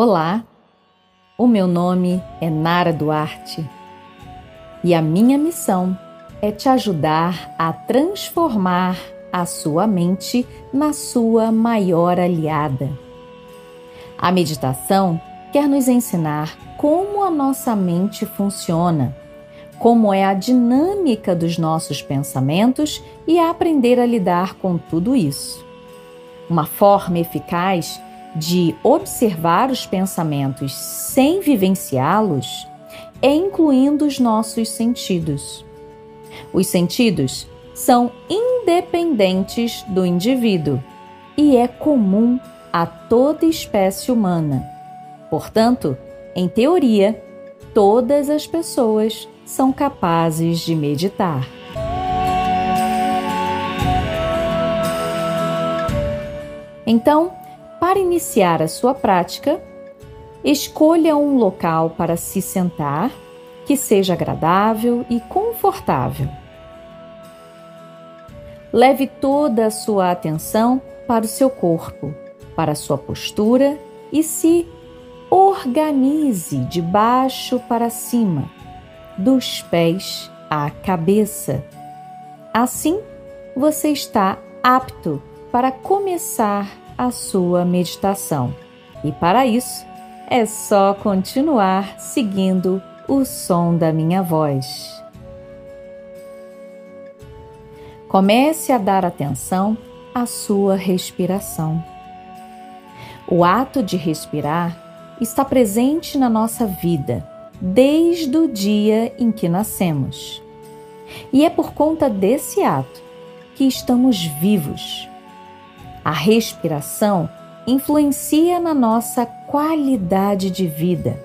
Olá, o meu nome é Nara Duarte e a minha missão é te ajudar a transformar a sua mente na sua maior aliada. A meditação quer nos ensinar como a nossa mente funciona, como é a dinâmica dos nossos pensamentos e a aprender a lidar com tudo isso. Uma forma eficaz de observar os pensamentos sem vivenciá-los é incluindo os nossos sentidos. Os sentidos são independentes do indivíduo e é comum a toda espécie humana. Portanto, em teoria, todas as pessoas são capazes de meditar. Então, para iniciar a sua prática, escolha um local para se sentar que seja agradável e confortável. Leve toda a sua atenção para o seu corpo, para a sua postura e se organize de baixo para cima, dos pés à cabeça. Assim, você está apto para começar a sua meditação. E para isso, é só continuar seguindo o som da minha voz. Comece a dar atenção à sua respiração. O ato de respirar está presente na nossa vida desde o dia em que nascemos. E é por conta desse ato que estamos vivos a respiração influencia na nossa qualidade de vida,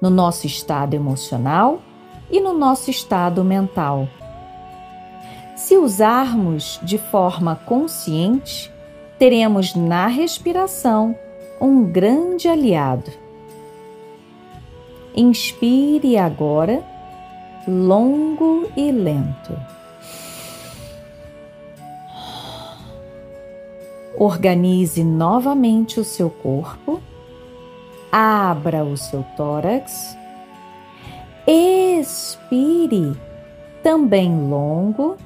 no nosso estado emocional e no nosso estado mental. Se usarmos de forma consciente, teremos na respiração um grande aliado. Inspire agora, longo e lento. Organize novamente o seu corpo, abra o seu tórax, expire também longo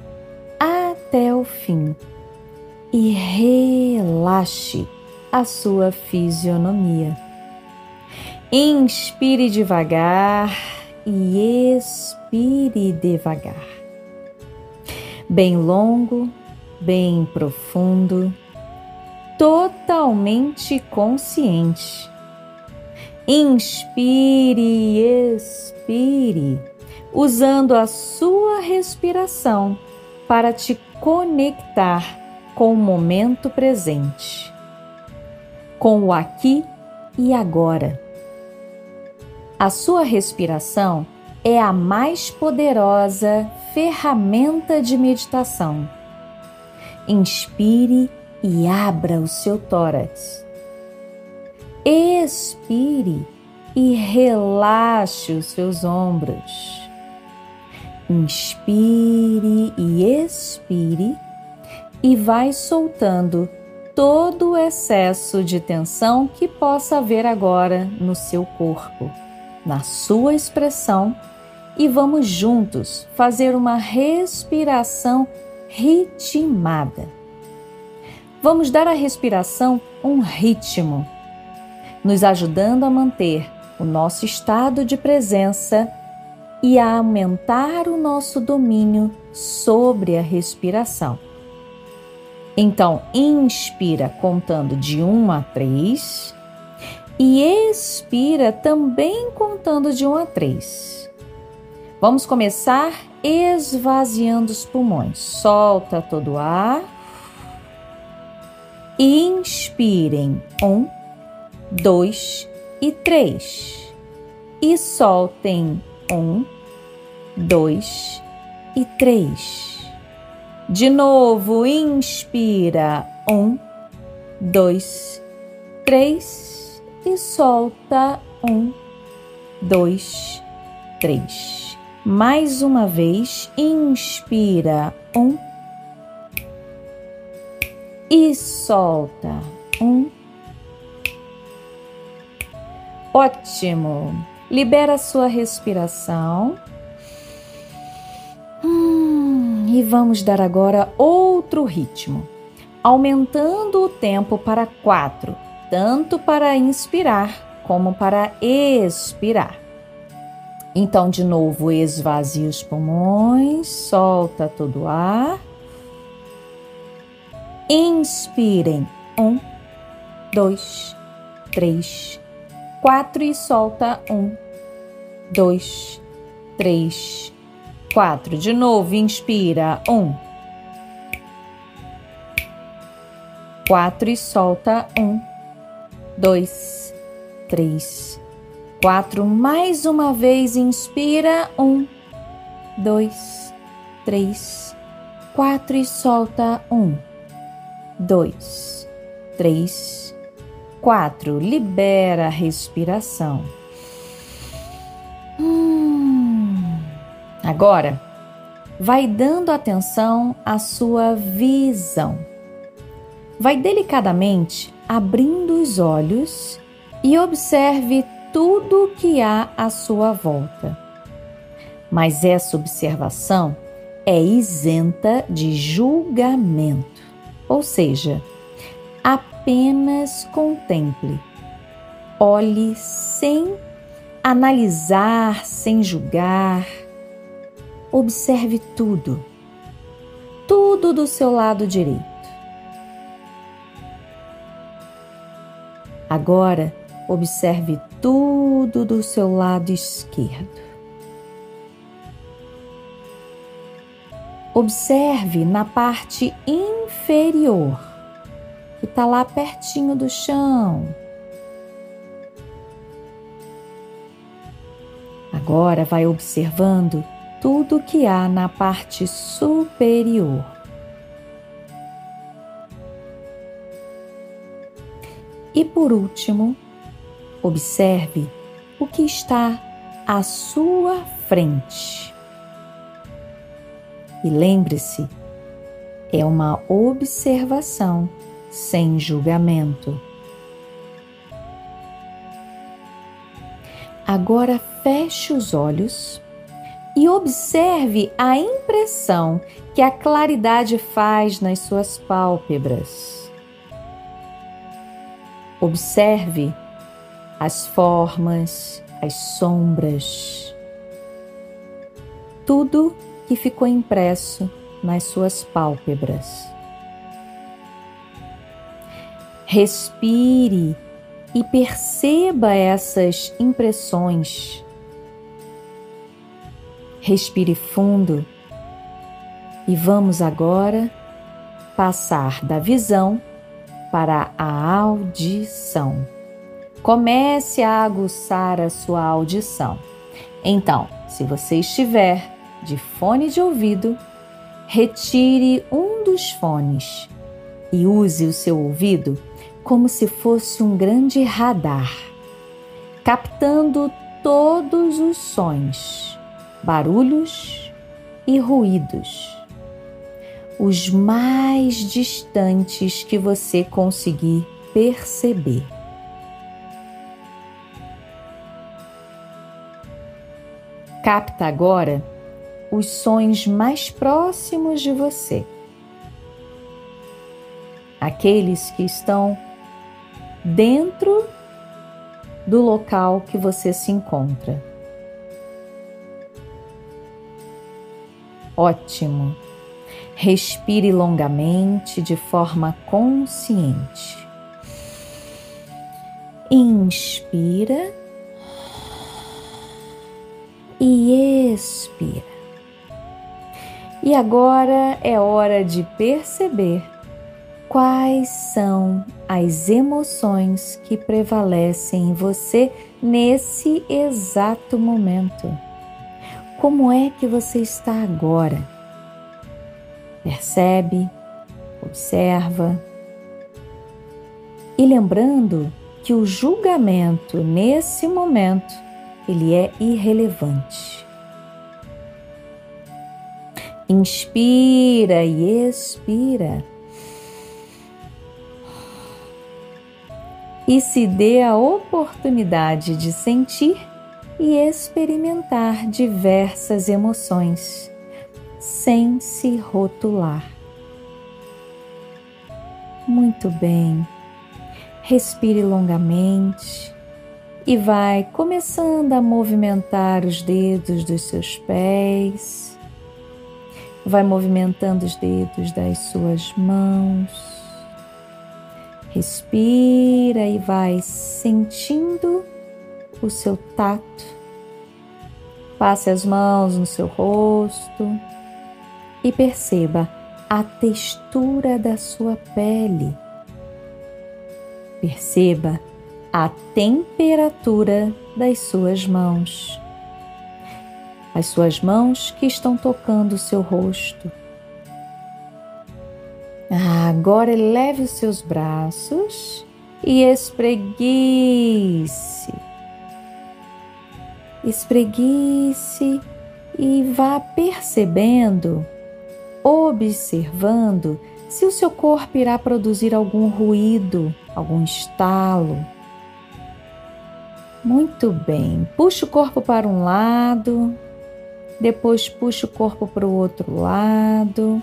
até o fim e relaxe a sua fisionomia. Inspire devagar e expire devagar. Bem longo, bem profundo totalmente consciente. Inspire e expire, usando a sua respiração para te conectar com o momento presente, com o aqui e agora. A sua respiração é a mais poderosa ferramenta de meditação. Inspire e abra o seu tórax. Expire e relaxe os seus ombros. Inspire e expire e vai soltando todo o excesso de tensão que possa haver agora no seu corpo, na sua expressão, e vamos juntos fazer uma respiração ritmada. Vamos dar à respiração um ritmo, nos ajudando a manter o nosso estado de presença e a aumentar o nosso domínio sobre a respiração. Então, inspira contando de 1 a 3 e expira também contando de 1 a 3. Vamos começar esvaziando os pulmões. Solta todo o ar Inspirem um, dois e três. E soltem um, dois e três. De novo, inspira um, dois, três e solta um, dois, três. Mais uma vez, inspira um, e solta. Um, Ótimo! Libera a sua respiração. Hum, e vamos dar agora outro ritmo, aumentando o tempo para quatro, tanto para inspirar como para expirar. Então, de novo, esvazie os pulmões, solta todo o ar. Inspirem. Um, dois, três, quatro e solta. Um, dois, três, quatro. De novo, inspira. Um, quatro e solta. Um, dois, três, quatro. Mais uma vez, inspira. Um, dois, três, quatro e solta. Um, dois, três, quatro. Libera a respiração. Hum. Agora, vai dando atenção à sua visão. Vai delicadamente abrindo os olhos e observe tudo o que há à sua volta. Mas essa observação é isenta de julgamento, ou seja, apenas contemple, olhe sem analisar, sem julgar, observe tudo, tudo do seu lado direito. Agora, observe tudo do seu lado esquerdo. Observe na parte inferior, que está lá pertinho do chão. Agora vai observando tudo que há na parte superior. E por último, observe o que está à sua frente. E lembre-se, é uma observação sem julgamento. Agora feche os olhos e observe a impressão que a claridade faz nas suas pálpebras. Observe as formas, as sombras, tudo que ficou impresso nas suas pálpebras. Respire e perceba essas impressões. Respire fundo e vamos agora passar da visão para a audição. Comece a aguçar a sua audição. Então, se você estiver de fone de ouvido, retire um dos fones e use o seu ouvido como se fosse um grande radar, captando todos os sons, barulhos e ruídos, os mais distantes que você conseguir perceber. Capta agora os sons mais próximos de você, aqueles que estão dentro do local que você se encontra. Ótimo. Respire longamente de forma consciente. Inspira e expira. E agora é hora de perceber quais são as emoções que prevalecem em você nesse exato momento. Como é que você está agora? Percebe, observa. E lembrando que o julgamento nesse momento ele é irrelevante. Inspira e expira e se dê a oportunidade de sentir e experimentar diversas emoções, sem se rotular. Muito bem. Respire longamente e vai começando a movimentar os dedos dos seus pés, vai movimentando os dedos das suas mãos. Respira e vai sentindo o seu tato. Passe as mãos no seu rosto e perceba a textura da sua pele. Perceba a temperatura das suas mãos. As suas mãos que estão tocando o seu rosto. Agora eleve os seus braços e espreguice. Espreguice e vá percebendo, observando se o seu corpo irá produzir algum ruído, algum estalo. Muito bem. Puxe o corpo para um lado, depois puxe o corpo para o outro lado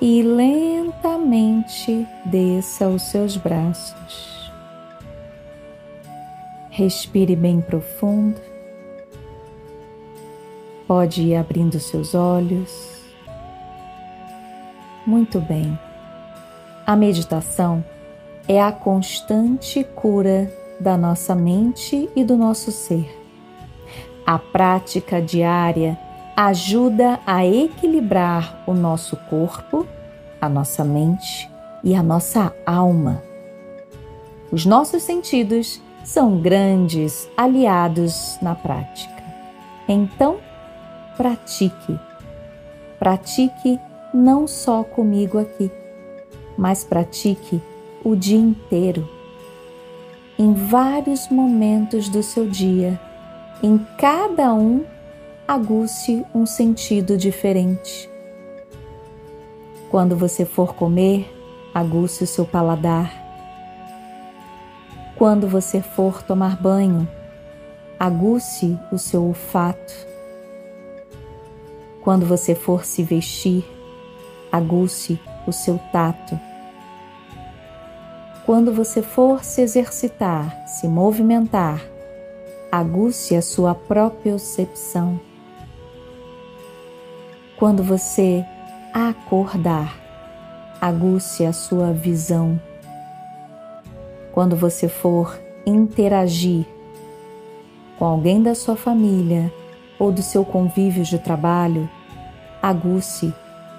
e lentamente desça os seus braços. Respire bem profundo. Pode ir abrindo seus olhos. Muito bem. A meditação é a constante cura da nossa mente e do nosso ser. A prática diária ajuda a equilibrar o nosso corpo, a nossa mente e a nossa alma. Os nossos sentidos são grandes aliados na prática. Então, pratique. Pratique não só comigo aqui, mas pratique o dia inteiro. Em vários momentos do seu dia, em cada um, aguce um sentido diferente. Quando você for comer, aguce o seu paladar. Quando você for tomar banho, aguce o seu olfato. Quando você for se vestir, aguce o seu tato. Quando você for se exercitar, se movimentar, aguce a sua propiocepção. Quando você acordar, aguce a sua visão. Quando você for interagir com alguém da sua família ou do seu convívio de trabalho, aguce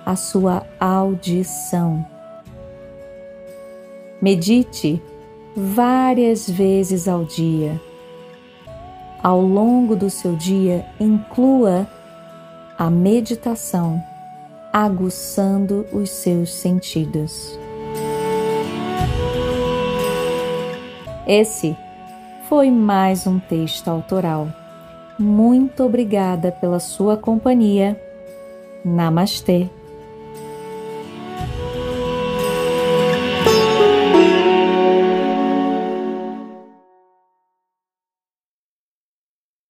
a sua audição. Medite várias vezes ao dia. Ao longo do seu dia, inclua a meditação, aguçando os seus sentidos. Esse foi mais um texto autoral. Muito obrigada pela sua companhia. Namastê.